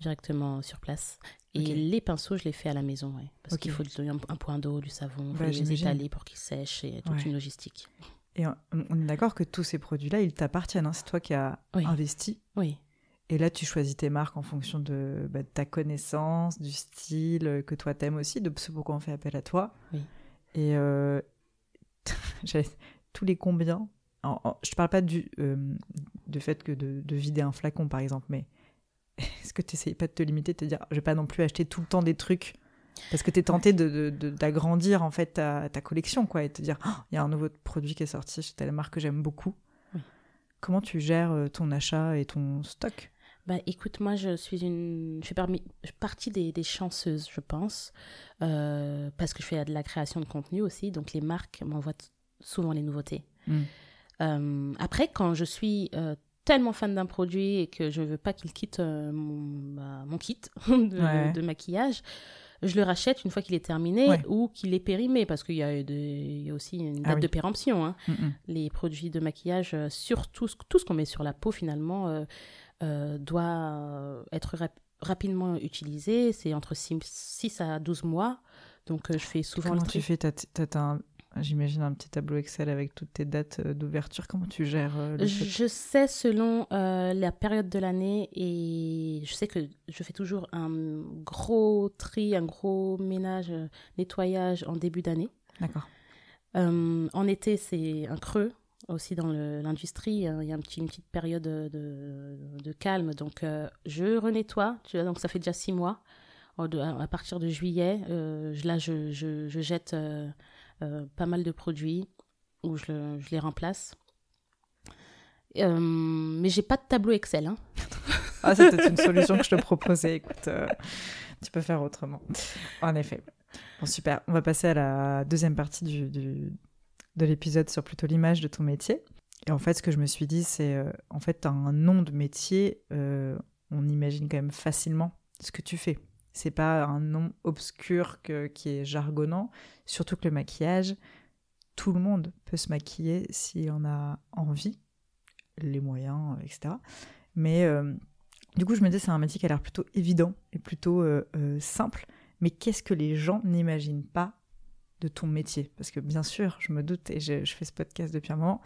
directement sur place. Et les pinceaux, je les fais à la maison, ouais, parce qu'il faut du- un, un point d'eau, du savon, Bah, les étaler pour qu'ils sèchent et toute Ouais. une logistique. Et on, on est d'accord que tous ces produits-là, ils t'appartiennent. hein. C'est toi qui as Oui. investi. Oui, Et là, tu choisis tes marques en fonction de, bah, de ta connaissance, du style euh, que toi t'aimes aussi, de ce pourquoi on fait appel à toi. Oui. Et euh, tous les combien en- en- Je te parle pas du, euh, du fait que de, de vider un flacon, par exemple, mais est-ce que tu n'essayes pas de te limiter, de te dire, je vais pas non plus acheter tout le temps des trucs? Parce que tu es tenté de- de- de- d'agrandir en fait ta, ta collection, quoi, et te dire, Oh, il y a un nouveau produit qui est sorti chez telle marque que j'aime beaucoup. Oui. Comment tu gères euh, ton achat et ton stock? Bah écoute, moi je suis une, je fais parmi, partie des, des chanceuses, je pense, euh, parce que je fais de la création de contenu aussi, donc les marques m'envoient souvent les nouveautés. Mm. Euh, après, quand je suis euh, tellement fan d'un produit et que je veux pas qu'il quitte euh, mon, bah, mon kit de, Ouais. de maquillage, je le rachète une fois qu'il est terminé Ouais. ou qu'il est périmé, parce qu'il y, a y aussi une Ah date oui. de péremption. hein Mm, mm. les produits de maquillage, euh, surtout tout ce qu'on met sur la peau finalement, euh, euh, doit être rap- rapidement utilisé. C'est entre 6, à 12 mois. Donc euh, je fais souvent Comment le tu tri. fais? T'as- t'as- t'as un- J'imagine un petit tableau Excel avec toutes tes dates euh, d'ouverture. Comment tu gères euh, le Je, sais selon euh, la période de l'année et je sais que je fais toujours un gros tri, un gros ménage, nettoyage en début d'année. D'accord. Euh, en été, c'est un creux aussi dans l'industrie. hein. Il y a un petit, une petite période de, de calme. Donc, euh, je renettoie. Tu vois, donc, ça fait déjà six mois. À partir de juillet, là, je, je- je jette euh, pas mal de produits ou je, je les remplace. Euh, mais j'ai pas de tableau Excel. hein. Ah, c'était une solution que je te proposais. Écoute, euh, tu peux faire autrement. En effet. Bon, super. On va passer à la deuxième partie du, du- de l'épisode sur plutôt l'image de ton métier. Et en fait, ce que je me suis dit, c'est euh, en fait, tu as un nom de métier, on imagine quand même facilement ce que tu fais. C'est pas un nom obscur qui est jargonnant, surtout que le maquillage, tout le monde peut se maquiller s'il en a envie, les moyens, euh, etc. Mais euh, du coup, je me dis, c'est un métier qui a l'air plutôt évident et plutôt euh, simple. Mais qu'est-ce que les gens n'imaginent pas de ton métier? Parce que bien sûr, je me doute, et je, je fais ce podcast depuis un moment,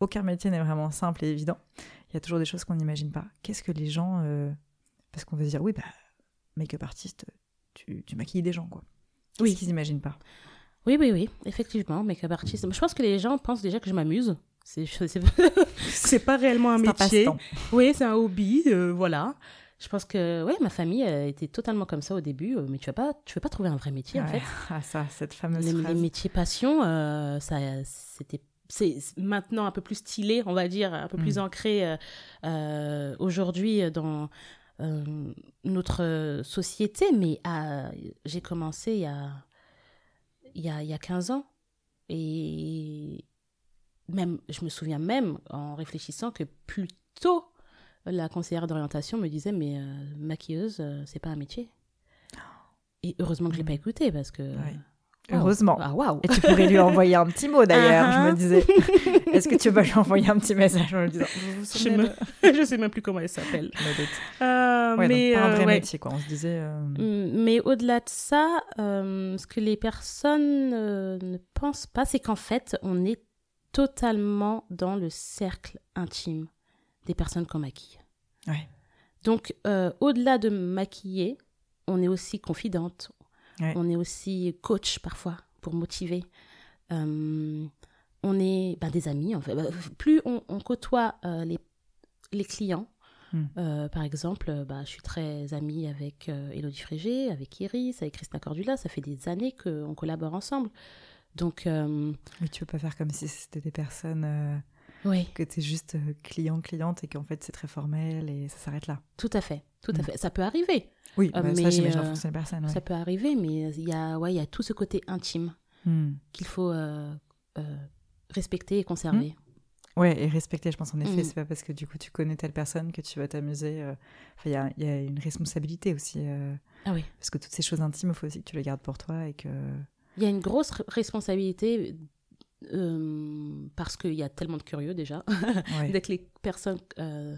aucun métier n'est vraiment simple et évident. Il y a toujours des choses qu'on n'imagine pas. Qu'est-ce que les gens... Parce qu'on va se dire, oui, bah, make-up artiste, tu, tu maquilles des gens, quoi. Oui. Oui. qu'ils n'imaginent pas? Oui, oui, oui, effectivement, make-up artist. Je pense que les gens pensent déjà que je m'amuse. C'est pas réellement un un métier. passe-temps. Oui, c'est un hobby, euh, voilà. Je pense que ouais, ma famille a été totalement comme ça au début, euh, mais tu vas pas, tu vas pas trouver un vrai métier en Ouais. fait. Ah ça, cette fameuse Les, métiers passion, euh, ça, c'était, c'est maintenant un peu plus stylé, on va dire, un peu plus Mm. ancré euh, euh, aujourd'hui dans euh, notre société. Mais j'ai commencé il y a, il, y a, il y a 15 ans. Et même, je me souviens même, en réfléchissant, que plus tôt, la conseillère d'orientation me disait, mais euh, maquilleuse, euh, c'est pas un métier. Et heureusement que je l'ai pas écouté, parce que... Ouais. Heureusement. Ah, Et tu pourrais lui envoyer un petit mot d'ailleurs, je me disais. Est-ce que tu vas lui envoyer un petit message en lui disant Vous vous Je, me... de- je sais même plus comment elle s'appelle. Euh, Ouais, mais donc pas un euh, vrai ouais. métier, quoi. On se disait. euh, Mm, Mais au-delà de ça, euh, ce que les personnes euh, ne pensent pas, c'est qu'en fait, on est totalement dans le cercle intime des personnes qu'on maquille. Ouais. Donc, euh, au-delà de maquiller, on est aussi confidente, Ouais. on est aussi coach parfois pour motiver. Euh, on est ben, des amis, en fait. Bah, Plus on, on côtoie euh, les, les clients, Hmm. euh, par exemple, bah, je suis très amie avec euh, Elodie Frégé, avec Iris, avec Christina Cordula. Ça fait des années qu'on collabore ensemble. Donc, euh, Oui, tu veux pas faire comme si c'était des personnes oui, que tu es juste euh, client, cliente et qu'en fait c'est très formel et ça s'arrête là. tout à fait. Tout à Hmm. fait. Ça peut arriver. Oui, Euh, bah, ça mais, j'imagine en euh, personnes. Ouais. Ça peut arriver, mais il y a, ouais, il y a tout ce côté intime Hmm. qu'il faut euh, euh, respecter et conserver. Ouais, et respecter, je pense en effet, Mm. c'est pas parce que du coup tu connais telle personne que tu vas t'amuser. euh, Enfin, il y a, il y a une responsabilité aussi. Ah oui. Parce que toutes ces choses intimes, il faut aussi que tu les gardes pour toi et que. Il y a une grosse responsabilité euh, parce qu'il y a tellement de curieux déjà. Ouais. Dès que les personnes euh,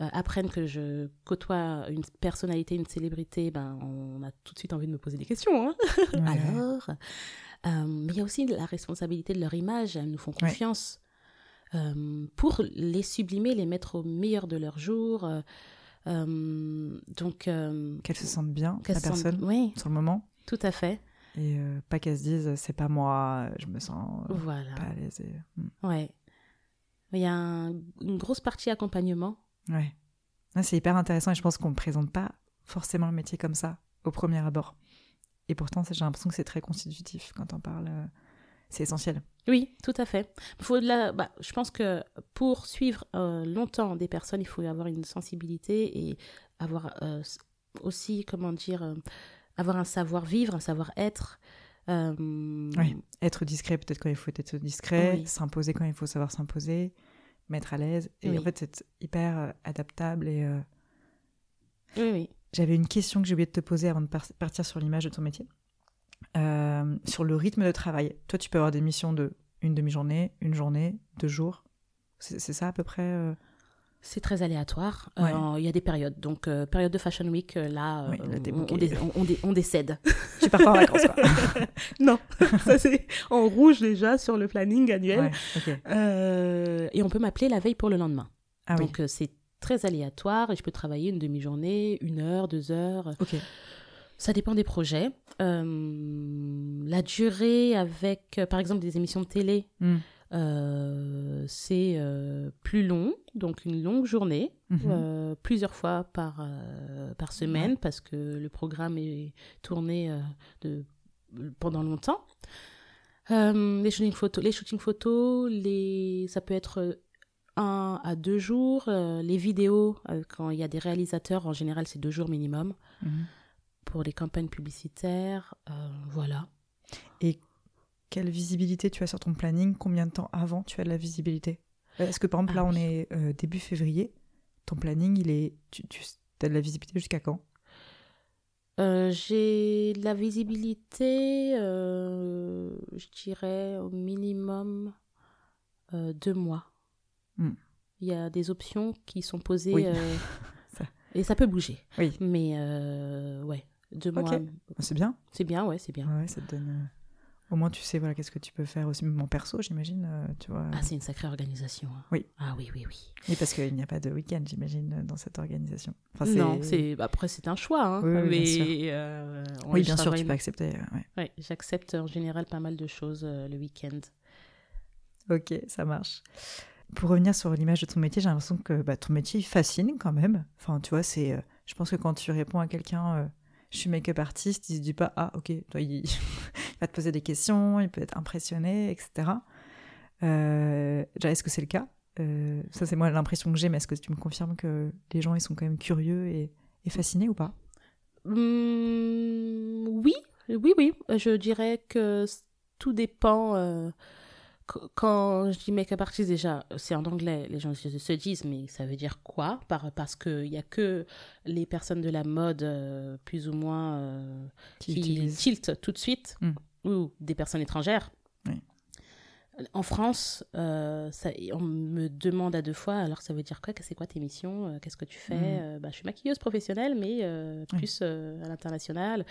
euh, apprennent que je côtoie une personnalité, une célébrité, ben, on a tout de suite envie de me poser des questions. hein. Ouais. Alors Mais il y a aussi la responsabilité de leur image. Elles nous font confiance pour les sublimer, les mettre au meilleur de leur jour. donc, Qu'elles se sentent bien, la se personne, Oui, sur le moment. tout à fait. Et euh, pas qu'elles se disent c'est pas moi, je me sens euh, Voilà. pas à l'aise. Hmm. Ouais. Il y a un- une grosse partie accompagnement. Ouais. Ouais, c'est hyper intéressant et je pense qu'on ne présente pas forcément le métier comme ça au premier abord. Et pourtant, j'ai l'impression que c'est très constitutif quand on parle. euh, C'est essentiel. Oui, tout à fait. Faut de la, bah, je pense que pour suivre euh, longtemps des personnes, il faut avoir une sensibilité et avoir euh, aussi, comment dire, euh, avoir un savoir-vivre, un savoir-être. Euh, Oui. Être discret peut-être quand il faut être discret, Oui. s'imposer quand il faut savoir s'imposer, mettre à l'aise. Et Oui. en fait, c'est hyper euh, adaptable. Et euh, Oui, oui. j'avais une question que j'ai oublié de te poser avant de par- partir sur l'image de ton métier. Euh, sur le rythme de travail. Toi, tu peux avoir des missions de une demi-journée, une journée, deux jours. C'est ça à peu près C'est très aléatoire. Ouais. Euh, Il y a des périodes. Donc, euh, période de Fashion Week, euh, là, Oui, on, on dé- on- dé- on décède. Tu pars pas en vacances, quoi. non, ça c'est en rouge déjà sur le planning annuel. Ouais, et on peut m'appeler la veille pour le lendemain. Ah Donc, c'est très aléatoire et je peux travailler une demi-journée, une heure, deux heures. ok. Ça dépend des projets. La durée avec, par exemple, des émissions de télé, Hmm. Euh, c'est euh, plus long, donc une longue journée, Mhm. euh, plusieurs fois par, par semaine, parce que le programme est tourné de, pendant longtemps. Les shootings photos, les shootings photos, les, ça peut être un à deux jours. Euh, les vidéos, euh, quand il y a des réalisateurs, en général, c'est deux jours minimum Mhm. pour les campagnes publicitaires. euh, voilà. Quelle visibilité tu as sur ton planning Combien de temps avant tu as de la visibilité? Est-ce que par exemple Ah là on oui. est euh, début février, ton planning il est, tu, tu as de la visibilité jusqu'à quand? Euh, J'ai de la visibilité, euh, je dirais au minimum deux mois. Hmm. Il y a des options qui sont posées Oui. Ça. et ça peut bouger. Oui. Mais ouais, deux mois, C'est bien. c'est bien, ouais, c'est bien. Ouais, ça te donne. Au moins tu sais voilà qu'est-ce que tu peux faire aussi même en perso j'imagine euh, tu vois. Ah, c'est une sacrée organisation. hein. Oui. Ah oui, oui, oui. Oui parce qu'il n'y a pas de week-end j'imagine euh, dans cette organisation. Enfin, non, c'est après c'est un choix, hein, Oui, oui, bien sûr. mais euh, Oui bien sûr tu peux accepter. ouais. Ouais, j'accepte en général pas mal de choses euh, le week-end. Ok, ça marche. Pour revenir sur l'image de ton métier, j'ai l'impression que bah, ton métier fascine quand même. Enfin, tu vois, c'est. euh, je pense que quand tu réponds à quelqu'un, je suis make-up artiste, il se dit pas ah ok, toi il va te poser des questions, il peut être impressionné, etc. Euh, déjà, est-ce que c'est le cas? Euh, Ça, c'est moi l'impression que j'ai, mais est-ce que tu me confirmes que les gens, ils sont quand même curieux et, et fascinés ou pas? Hum, oui, oui, oui. Je dirais que tout dépend. euh, qu- quand je dis make-up artist, déjà, c'est en anglais, les gens se se disent, mais ça veut dire quoi? Par- Parce qu'il n'y a que les personnes de la mode, euh, plus ou moins, Qui tiltent tout de suite, Mm. Ou des personnes étrangères. Oui. En France, euh, ça- on me demande à deux fois, alors ça veut dire quoi? C'est quoi tes missions? Euh, Qu'est-ce que tu fais? Mm. Bah, Je suis maquilleuse professionnelle, mais euh, Oui. plus euh, à l'international.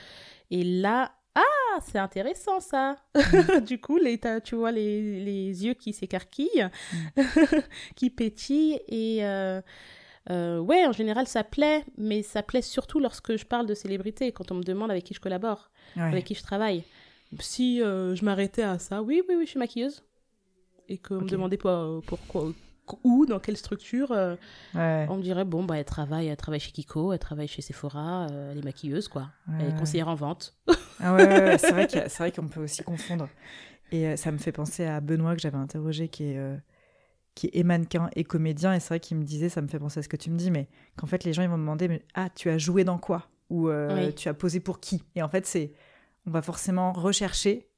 Et là, ah, c'est intéressant ça Du coup, les, tu vois les, les yeux qui s'écarquillent, qui pétillent, et... ouais, en général, ça plaît, mais ça plaît surtout lorsque je parle de célébrités, quand on me demande avec qui je collabore Ouais. avec qui je travaille. Si euh, je m'arrêtais à ça, oui, oui, oui, je suis maquilleuse. Et qu'on me demandait pas pourquoi, où, dans quelle structure, euh, Ouais. on me dirait, bon, bah, elle travaille, elle travaille chez Kiko, elle travaille chez Sephora, euh, elle est maquilleuse, quoi. Elle est conseillère en vente. Ah ouais, c'est vrai qu'on peut aussi confondre. Et euh, ça me fait penser à Benoît que j'avais interrogé, qui est, euh, qui est mannequin et comédien. Et c'est vrai qu'il me disait, ça me fait penser à ce que tu me dis, mais qu'en fait, les gens, ils vont me demander, mais, ah, tu as joué dans quoi? Ou euh, Oui. tu as posé pour qui? Et en fait, c'est, on va forcément rechercher,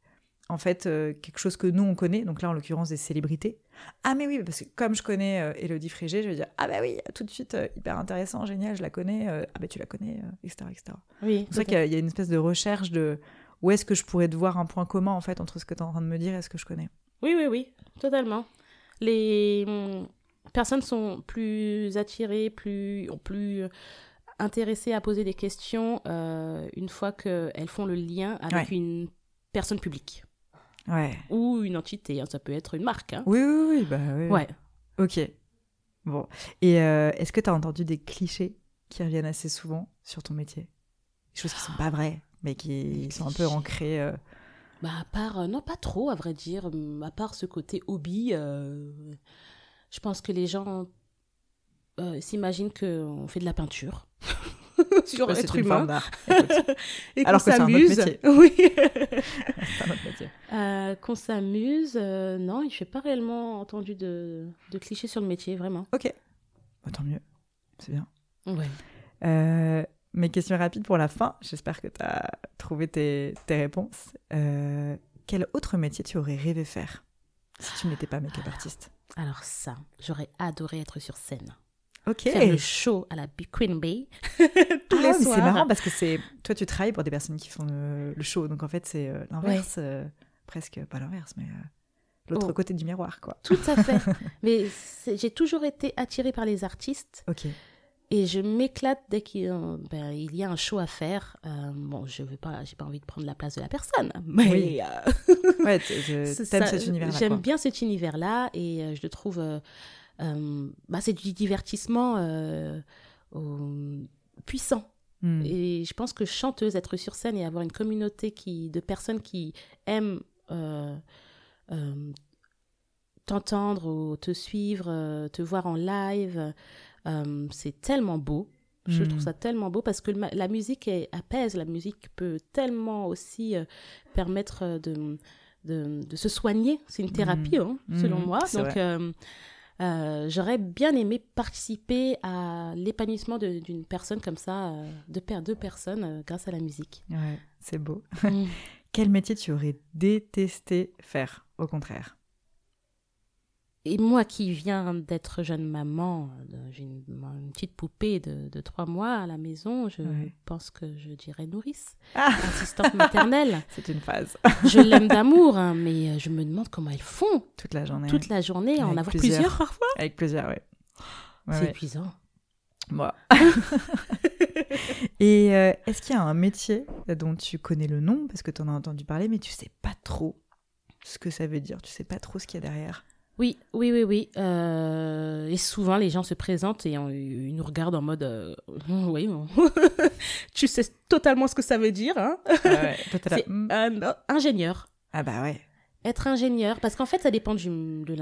en fait, euh, quelque chose que nous, on connaît. Donc là, en l'occurrence, des célébrités. Ah, mais oui, parce que comme je connais euh, Élodie Frégé, je vais dire, ah bah oui, tout de suite, euh, hyper intéressant, génial, je la connais. euh, ah bah tu la connais, etc., etc. Oui, C'est vrai qu'il y a- il y, a une espèce de recherche de où est-ce que je pourrais te voir un point commun en fait entre ce que tu es en train de me dire et ce que je connais. Oui, oui, oui, totalement. Les hum, personnes sont plus attirées, plus, plus intéressées à poser des questions euh, une fois qu'elles font le lien avec Ouais. une personne publique Ouais. ou une entité. hein, Ça peut être une marque. hein. Oui, oui, oui, bah oui. Ouais. Ok. Bon. Et euh, est-ce que tu as entendu des clichés qui reviennent assez souvent sur ton métier? Des choses qui sont pas vraies, mais qui sont un peu ancrées. euh, Bah, à part, euh, non, pas trop, à vrai dire. Hum, À part ce côté hobby, je pense que les gens s'imaginent qu'on fait de la peinture sur être humain et qu'on Alors que c'est un autre s'amuse. métier. Oui. Euh, qu'on s'amuse. euh, non, je n'ai pas réellement entendu de, de clichés sur le métier, vraiment. Ok. Bah, tant mieux. C'est bien. Ouais. Euh, mes questions rapides pour la fin. J'espère que tu as trouvé tes, tes réponses. Euh, quel autre métier tu aurais rêvé faire si tu n'étais pas make-up artiste? Alors ça, j'aurais adoré être sur scène. Ok. Faire le show à la Queen Bee tous Ah les mais soirs. c'est marrant parce que c'est toi tu travailles pour des personnes qui font le, le show donc en fait c'est euh, l'inverse euh, presque pas l'inverse mais euh, l'autre Oh. côté du miroir quoi. Tout à fait. Mais j'ai toujours été attirée par les artistes Ok. et je m'éclate dès qu'il ben, il y a un show à faire. Euh, bon, je veux pas, j'ai pas envie de prendre la place de la personne, mais Oui. Ouais, je- cet univers là. J'aime bien cet univers-là et je le trouve. Euh, bah, c'est du divertissement euh, puissant. Hmm. Et je pense que chanteuse, être sur scène et avoir une communauté qui, de personnes qui aiment euh, t'entendre ou te suivre, te voir en live, c'est tellement beau. Je Mm. trouve ça tellement beau parce que la musique est- apaise, la musique peut tellement aussi euh, permettre de, de, de se soigner. C'est une thérapie, hein, selon moi. Donc, euh, euh, j'aurais bien aimé participer à l'épanouissement d'une personne comme ça, euh, de pair deux personnes, euh, grâce à la musique. Ouais, c'est beau. Mm. Quel métier tu aurais détesté faire au contraire? Et moi qui viens d'être jeune maman, euh, j'ai une, une petite poupée de, de trois mois à la maison, je Ouais. pense que je dirais nourrice, Ah, assistante maternelle. c'est une phase. Je l'aime d'amour, hein, mais euh, je me demande comment elles font Toute la journée. toute la journée, en avoir plusieurs. plusieurs, parfois. Avec plaisir, ouais. Ouais, C'est ouais. épuisant. Moi. Et euh, est-ce qu'il y a un métier dont tu connais le nom? Parce que tu en as entendu parler, mais tu sais pas trop ce que ça veut dire, tu sais pas trop ce qu'il y a derrière Oui, oui, oui, oui. Euh, et souvent, les gens se présentent et on- ils nous regardent en mode euh, Oui, bon. tu sais totalement ce que ça veut dire. Hein ouais, hmm. euh, ingénieur. Ah bah ouais. Être ingénieur, parce qu'en fait, ça dépend du- de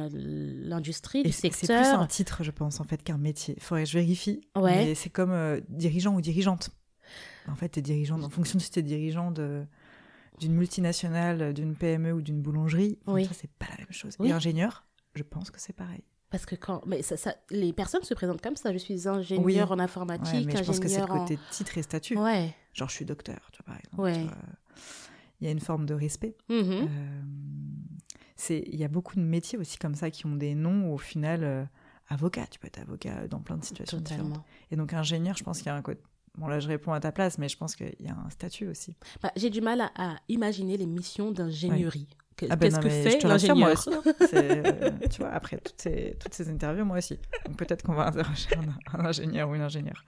l'industrie, du c'est c'est secteur. plus un titre, je pense, en fait, qu'un métier. Faudrait que je vérifie. Ouais. Mais c'est comme euh, dirigeant ou dirigeante. En fait, t'es dirigeante en fonction de si t'es dirigeant de d'une multinationale, d'une PME ou d'une boulangerie, Oui. ça c'est pas la même chose. Oui. Et ingénieur, je pense que c'est pareil. Parce que quand. Mais ça, ça- les personnes se présentent comme ça. Je suis ingénieur Oui. en Ouais, informatique, mais je pense que c'est le ingénieur en. côté titre et statut. Ouais. Genre je suis docteur, tu vois, par exemple. Ouais. vois. Il y a une forme de respect. Mhm. Euh, c'est il y a beaucoup de métiers aussi comme ça qui ont des noms au final euh, avocat tu peux être avocat dans plein de situations différentes Totalement. et donc ingénieur je pense qu'il y a un côté bon là je réponds à ta place mais je pense qu'il y a un statut aussi Bah, J'ai du mal à, à imaginer les missions d'ingénierie. Que- ah ben Qu'est-ce que fait l'ingénieur aussi hein. Euh, tu vois après toutes ces toutes ces interviews moi aussi donc peut-être qu'on va interroger un, un ingénieur ou une ingénieure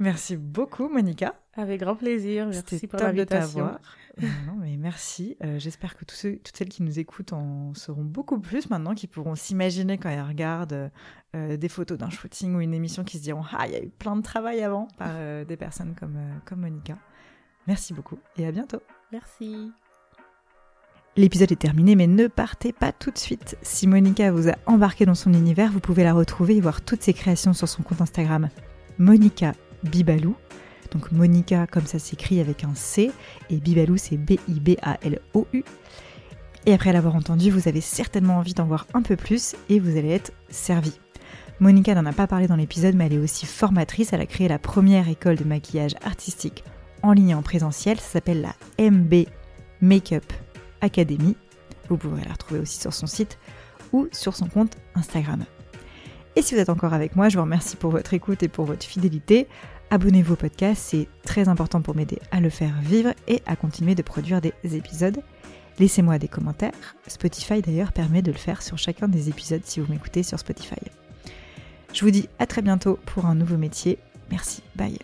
merci beaucoup Monica Avec grand plaisir. Merci pour l'invitation. t'avoir. Euh, non, mais merci. Euh, J'espère que tous ceux, toutes celles qui nous écoutent en sauront beaucoup plus maintenant, qui pourront s'imaginer quand elles regardent euh, des photos d'un shooting ou une émission, qui se diront Ah, il y a eu plein de travail avant par euh, des personnes comme, comme Monica. Merci beaucoup et à bientôt. Merci. L'épisode est terminé, mais ne partez pas tout de suite. Si Monica vous a embarqué dans son univers, vous pouvez la retrouver et voir toutes ses créations sur son compte Instagram Monica Bibalou. Donc Monica, comme ça s'écrit avec un C, et Bibalou, c'est B-I-B-A-L-O-U. Et après l'avoir entendu, vous avez certainement envie d'en voir un peu plus et vous allez être servi. Monica n'en a pas parlé dans l'épisode, mais elle est aussi formatrice. Elle a créé la première école de maquillage artistique en ligne et en présentiel. Ça s'appelle la MB Makeup Academy. Vous pourrez la retrouver aussi sur son site ou sur son compte Instagram. Et si vous êtes encore avec moi, je vous remercie pour votre écoute et pour votre fidélité. Abonnez-vous au podcast, c'est très important pour m'aider à le faire vivre et à continuer de produire des épisodes. Laissez-moi des commentaires. Spotify d'ailleurs permet de le faire sur chacun des épisodes si vous m'écoutez sur Spotify. Je vous dis à très bientôt pour un nouveau métier. Merci, bye.